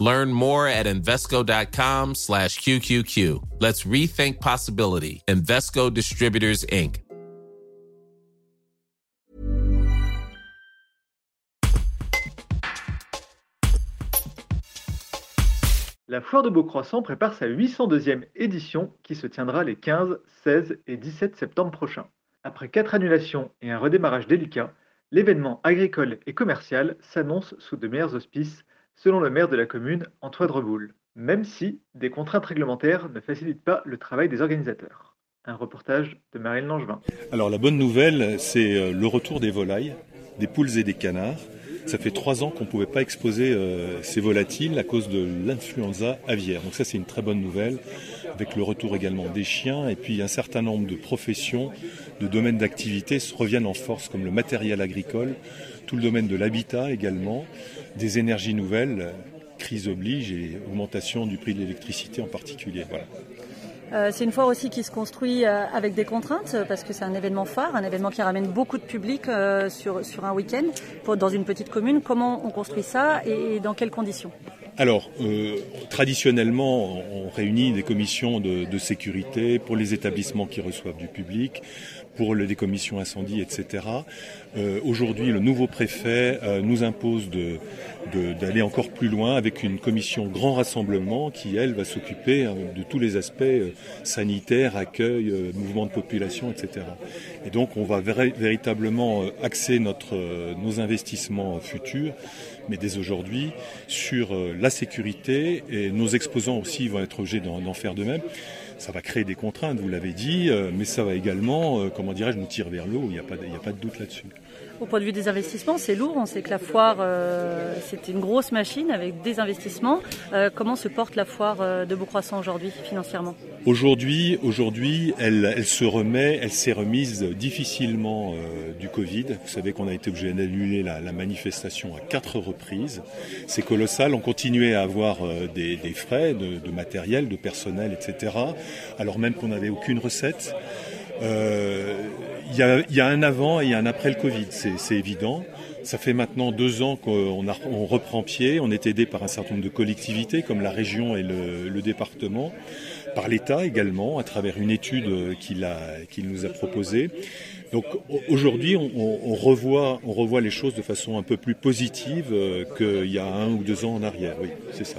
Learn more at Invesco.com slash QQQ. Let's rethink possibility. Invesco Distributors, Inc. La Foire de Beaucroissant prépare sa 802e édition qui se tiendra les 15, 16 et 17 septembre prochains. Après quatre annulations et un redémarrage délicat, l'événement agricole et commercial s'annonce sous de meilleurs auspices selon le maire de la commune, Antoine Reboul, même si des contraintes réglementaires ne facilitent pas le travail des organisateurs. Un reportage de Marine Langevin. Alors la bonne nouvelle, c'est euh, le retour des volailles, des poules et des canards. Ça fait trois ans qu'on ne pouvait pas exposer euh, ces volatiles à cause de l'influenza aviaire. Donc ça c'est une très bonne nouvelle, avec le retour également des chiens et puis un certain nombre de professions, de domaines d'activité reviennent en force, comme le matériel agricole, tout le domaine de l'habitat également, des énergies nouvelles, crise oblige et augmentation du prix de l'électricité en particulier. Voilà. Euh, c'est une foire aussi qui se construit euh, avec des contraintes parce que c'est un événement phare, un événement qui ramène beaucoup de public euh, sur, sur un week-end dans une petite commune. Comment on construit ça et dans quelles conditions? Alors, traditionnellement, on réunit des commissions de, sécurité pour les établissements qui reçoivent du public, pour les commissions incendie, etc. Euh, Aujourd'hui, le nouveau préfet euh, nous impose d'aller encore plus loin avec une commission grand rassemblement qui, elle, va s'occuper hein, de tous les aspects euh, sanitaires, accueil, euh, mouvement de population, etc. Et donc, on va véritablement euh, axer nos investissements futurs mais dès aujourd'hui, sur la sécurité. Et nos exposants aussi vont être obligés d'en faire de même ça va créer des contraintes, vous l'avez dit, euh, mais ça va également, euh, comment dirais-je, nous tirer vers l'eau, il n'y a, pas de, a pas de doute là-dessus. Au point de vue des investissements, c'est lourd. On sait que la foire, euh, c'est une grosse machine avec des investissements. comment se porte la foire de Beaucroissant aujourd'hui financièrement? Aujourd'hui, aujourd'hui, elle, elle, se remet, elle s'est remise difficilement du Covid. Vous savez qu'on a été obligé d'annuler la, la, manifestation à quatre reprises. C'est colossal. On continuait à avoir des, des frais de, de matériel, de personnel, etc alors même qu'on n'avait aucune recette. Euh, il y, a, un avant et un après le Covid, c'est évident. Ça fait maintenant deux ans qu'on on reprend pied. On est aidé par un certain nombre de collectivités comme la région et le, département, par l'État également, à travers une étude qu'il nous a proposée. Donc aujourd'hui, on, revoit, on revoit les choses de façon un peu plus positive euh, qu'il y a un ou deux ans en arrière. Oui, c'est ça.